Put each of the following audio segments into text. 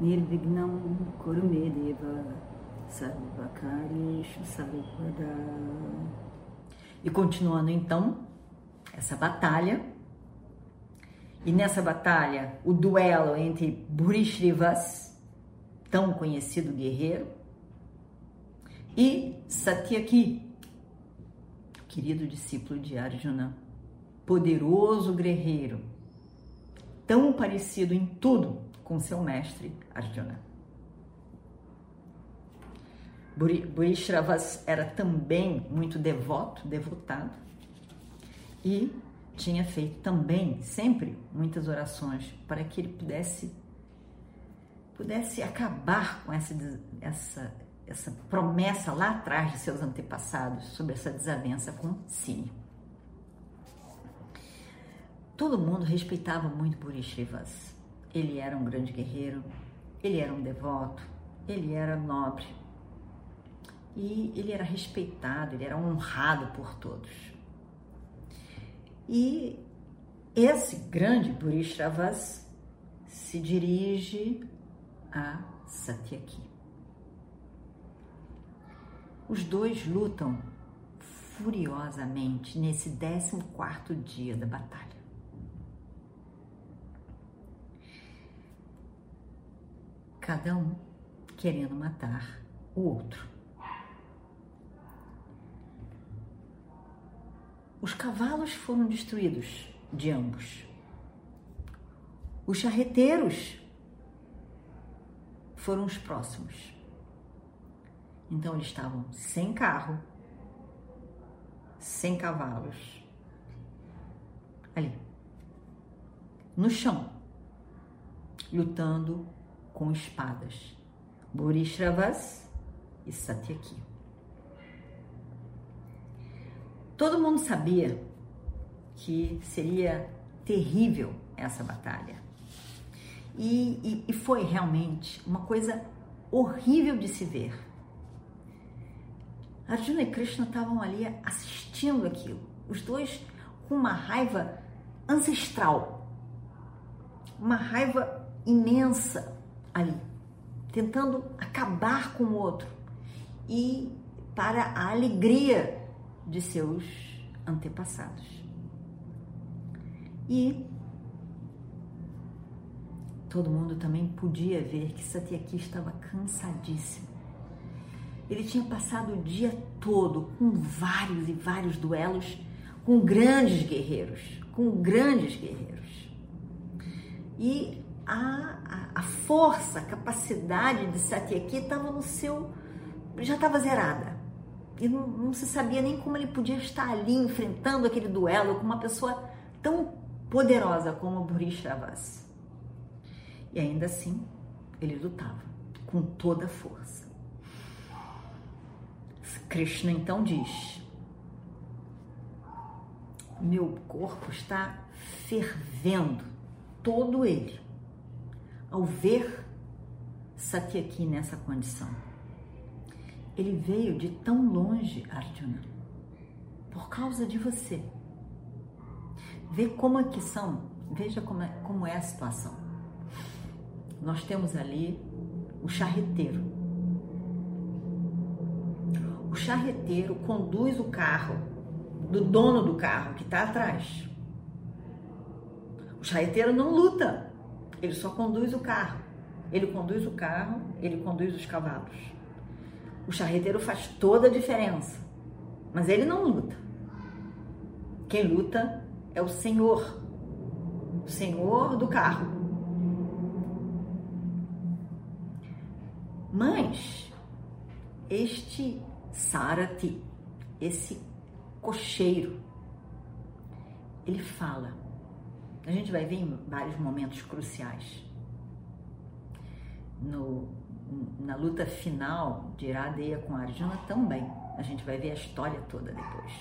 Nirvignam Kurumedeva Sarvakarishu Sarvada E continuando então essa batalha, e nessa batalha o duelo entre Burishrivas, tão conhecido guerreiro, e Satyaki, querido discípulo de Arjuna, poderoso guerreiro, tão parecido em tudo com seu mestre Arjuna. Burishravas era também muito devoto, devotado, e tinha feito também sempre muitas orações para que ele pudesse pudesse acabar com essa essa essa promessa lá atrás de seus antepassados sobre essa desavença com Sini. Todo mundo respeitava muito Burishivas. Ele era um grande guerreiro, ele era um devoto, ele era nobre. E ele era respeitado, ele era honrado por todos. E esse grande Burishravas se dirige a Satyaki. Os dois lutam furiosamente nesse 14 dia da batalha. Cada um querendo matar o outro. Os cavalos foram destruídos de ambos. Os charreteiros foram os próximos. Então eles estavam sem carro, sem cavalos, ali, no chão, lutando com espadas. Burishravas e Satyaki. Todo mundo sabia que seria terrível essa batalha. E, e, e, foi realmente uma coisa horrível de se ver. Arjuna e Krishna estavam ali assistindo aquilo, os dois com uma raiva ancestral, uma raiva imensa ali, tentando acabar com o outro e para a alegria de seus antepassados. E todo mundo também podia ver que Satyaki estava cansadíssimo. Ele tinha passado o dia todo com vários e vários duelos com grandes guerreiros, com grandes guerreiros. E a, a, força, a capacidade de Satyaki estava no seu. já estava zerada. E não, não, se sabia nem como ele podia estar ali enfrentando aquele duelo com uma pessoa tão poderosa como Burishravas. E ainda assim, ele lutava com toda a força. Krishna então diz: Meu corpo está fervendo, todo ele ao ver Satyaki nessa condição. Ele veio de tão longe, Arjuna, por causa de você. Vê como é que são, veja como é, como é a situação. Nós temos ali o charreteiro. O charreteiro conduz o carro do dono do carro que está atrás. O charreteiro não luta, ele só conduz o carro. Ele conduz o carro, ele conduz os cavalos. O charreteiro faz toda a diferença, mas ele não luta. Quem luta é o senhor, o senhor do carro. Mas este Sarati, esse cocheiro, ele fala a gente vai ver em vários momentos cruciais no, na luta final de Iradeya com Arjuna também. A gente vai ver a história toda depois.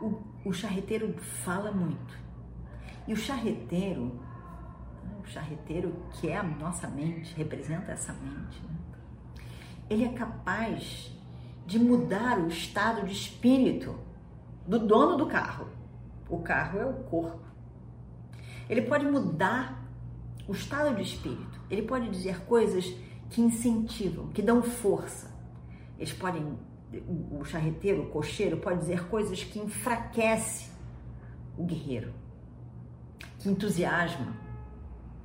O, o charreteiro fala muito. E o charreteiro, o charreteiro que é a nossa mente, representa essa mente, né? ele é capaz de mudar o estado de espírito do dono do carro. O carro é o corpo. Ele pode mudar o estado de espírito. Ele pode dizer coisas que incentivam, que dão força. Eles podem, o charreteiro, o cocheiro, pode dizer coisas que enfraquece o guerreiro, que entusiasma,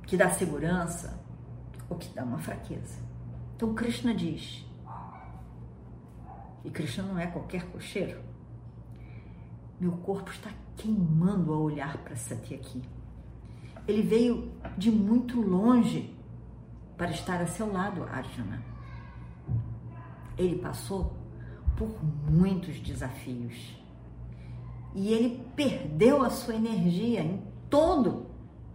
que dá segurança ou que dá uma fraqueza. Então Krishna diz, e Krishna não é qualquer cocheiro, meu corpo está queimando ao olhar para Satyaki. Ele veio de muito longe para estar a seu lado, Arjuna. Ele passou por muitos desafios e ele perdeu a sua energia em todo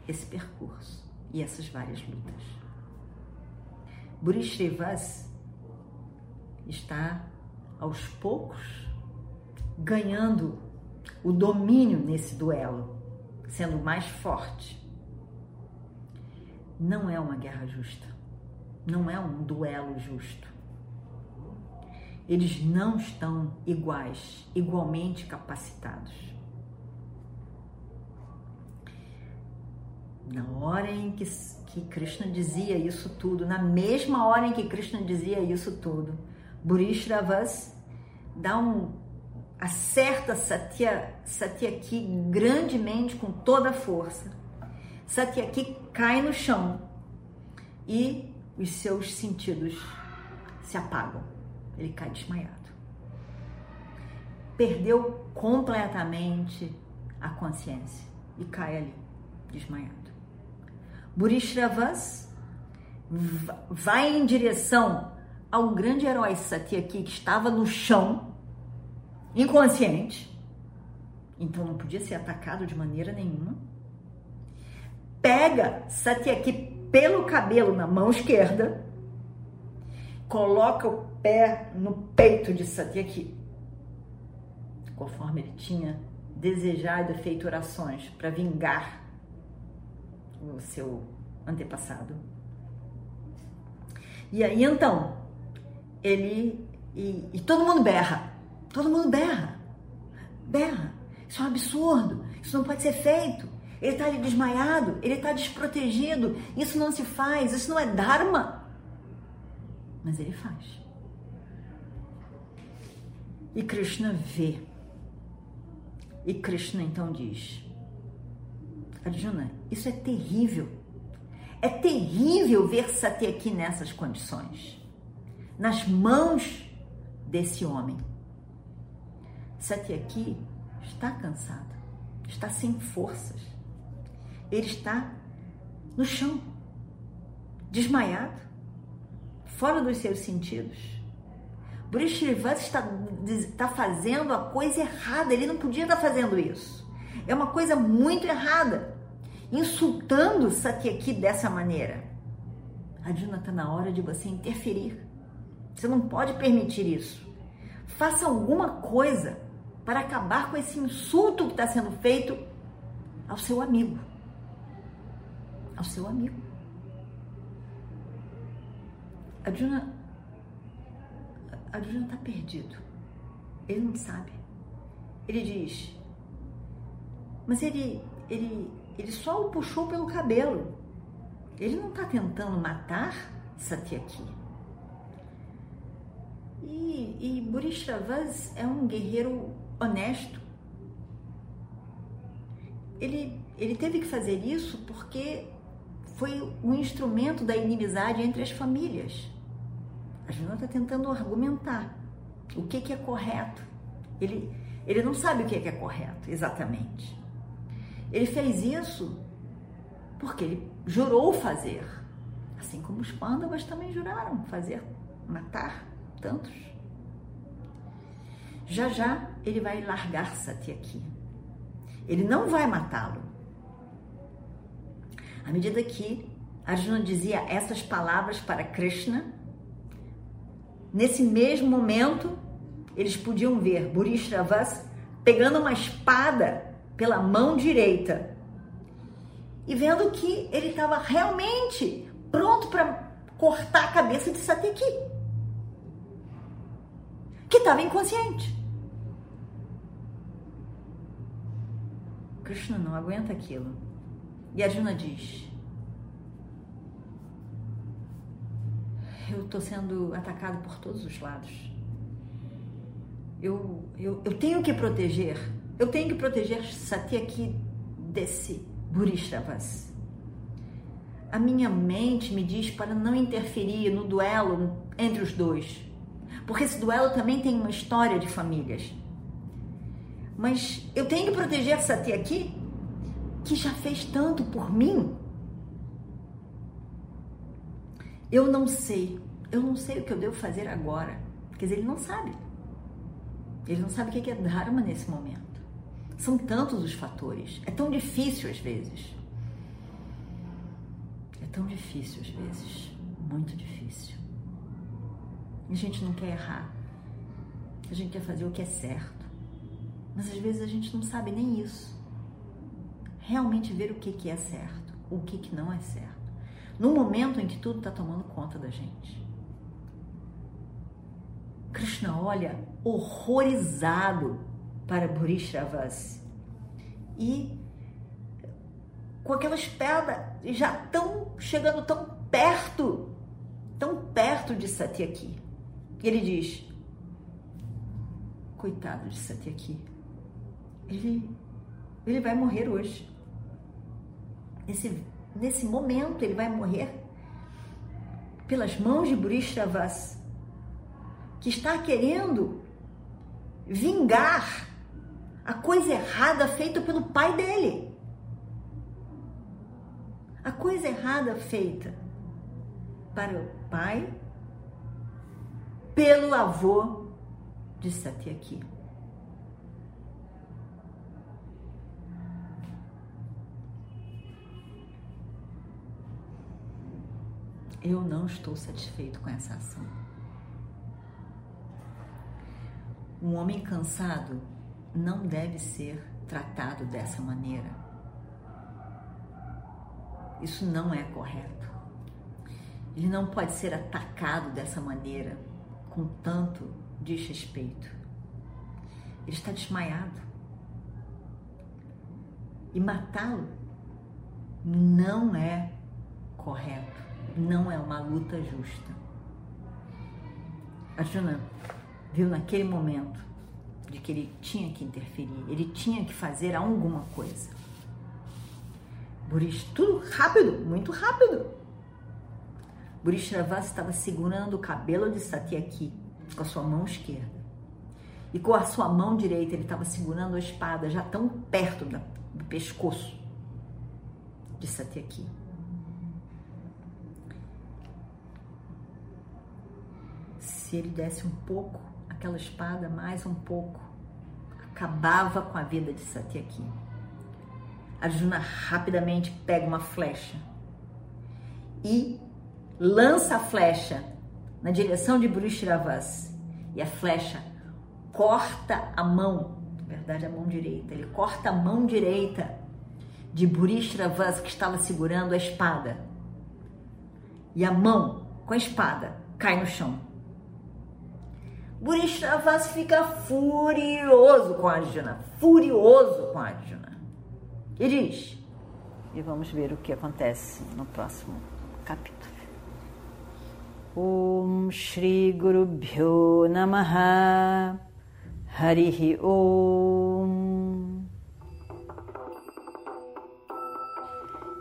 esse percurso e essas várias lutas. Burishrivas está aos poucos ganhando o domínio nesse duelo, sendo mais forte. Não é uma guerra justa, não é um duelo justo. Eles não estão iguais, igualmente capacitados. Na hora em que, que Krishna dizia isso tudo, na mesma hora em que Krishna dizia isso tudo, Burishravas dá um acerta Satya, Satyaki grandemente com toda a força. Satyaki cai no chão e os seus sentidos se apagam. Ele cai desmaiado. Perdeu completamente a consciência e cai ali, desmaiado. Burishravas vai em direção ao grande herói Satyaki que estava no chão inconsciente, então não podia ser atacado de maneira nenhuma. Pega Satyaki pelo cabelo na mão esquerda, coloca o pé no peito de Satyaki, conforme ele tinha desejado e feito orações para vingar o seu antepassado. E aí então, ele. E, e todo mundo berra. Todo mundo berra. Berra. Isso é um absurdo. Isso não pode ser feito. Ele está desmaiado, ele está desprotegido. Isso não se faz, isso não é Dharma. Mas ele faz. E Krishna vê. E Krishna então diz: Arjuna, isso é terrível. É terrível ver Satyaki nessas condições, nas mãos desse homem. Satyaki está cansado, está sem forças. Ele está no chão, desmaiado, fora dos seus sentidos. Burishirvata está, está fazendo a coisa errada, ele não podia estar fazendo isso. É uma coisa muito errada, insultando Satyaki dessa maneira. Arjuna, está na hora de você interferir. Você não pode permitir isso. Faça alguma coisa para acabar com esse insulto que está sendo feito ao seu amigo. Ao seu amigo. Arjuna, Arjuna está perdido. Ele não sabe. Ele diz, mas ele, ele, ele só o puxou pelo cabelo. Ele não está tentando matar Satyaki. E, e Burishravas é um guerreiro honesto. Ele, ele teve que fazer isso porque foi um instrumento da inimizade entre as famílias. A Juna está tentando argumentar o que, que é correto. Ele, ele não sabe o que, que é correto exatamente. Ele fez isso porque ele jurou fazer, assim como os pândavas também juraram fazer, matar tantos. Já já ele vai largar Satyaki. Ele não vai matá-lo. À medida que Arjuna dizia essas palavras para Krishna. Nesse mesmo momento, eles podiam ver Burishravas pegando uma espada pela mão direita e vendo que ele estava realmente pronto para cortar a cabeça de Satyaki, que estava inconsciente. Krishna não aguenta aquilo. E Arjuna diz: Eu estou sendo atacado por todos os lados. Eu, eu, eu tenho que proteger, eu tenho que proteger Satyaki desse Burishravas. A minha mente me diz para não interferir no duelo entre os dois, porque esse duelo também tem uma história de famílias. Mas eu tenho que proteger Satyaki, que já fez tanto por mim. Eu não sei, eu não sei o que eu devo fazer agora. Quer dizer, ele não sabe. Ele não sabe o que é Dharma nesse momento. São tantos os fatores. É tão difícil às vezes. É tão difícil às vezes. Muito difícil. A gente não quer errar. A gente quer fazer o que é certo. Mas às vezes a gente não sabe nem isso. Realmente ver o que, que é certo, o que, que não é certo. No momento em que tudo está tomando conta da gente. Krishna olha horrorizado para Burishravas e com aquelas pedras já tão chegando tão perto, tão perto de Satyaki. E ele diz: Coitado de Satyaki, ele, ele vai morrer hoje. Nesse, nesse momento, ele vai morrer pelas mãos de Burishravas, que está querendo vingar a coisa errada feita pelo pai dele. A coisa errada feita para o pai pelo avô de Satyaki. Eu não estou satisfeito com essa ação. Um homem cansado não deve ser tratado dessa maneira. Isso não é correto. Ele não pode ser atacado dessa maneira, com tanto desrespeito. Ele está desmaiado. E matá-lo não é correto, não é uma luta justa. Arjuna viu naquele momento de que ele tinha que interferir, ele tinha que fazer alguma coisa. Burish, tudo rápido, muito rápido. Burishravas estava segurando o cabelo de Satyaki com a sua mão esquerda. E com a sua mão direita ele estava segurando a espada já tão perto do pescoço de Satyaki. Se ele desse um pouco aquela espada mais um pouco, acabava com a vida de Satyaki. Arjuna rapidamente pega uma flecha e lança a flecha na direção de Burishravas e a flecha corta a mão, na verdade a mão direita, ele corta a mão direita de Burishravas que estava segurando a espada. E a mão com a espada cai no chão. Burishravas fica furioso com Arjuna, furioso com Arjuna. E diz, e vamos ver o que acontece no próximo capítulo. Om Shri Guru Bhyo Namaha. Harihi Om.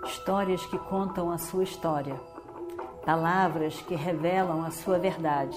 Histórias que contam a sua história, palavras que revelam a sua verdade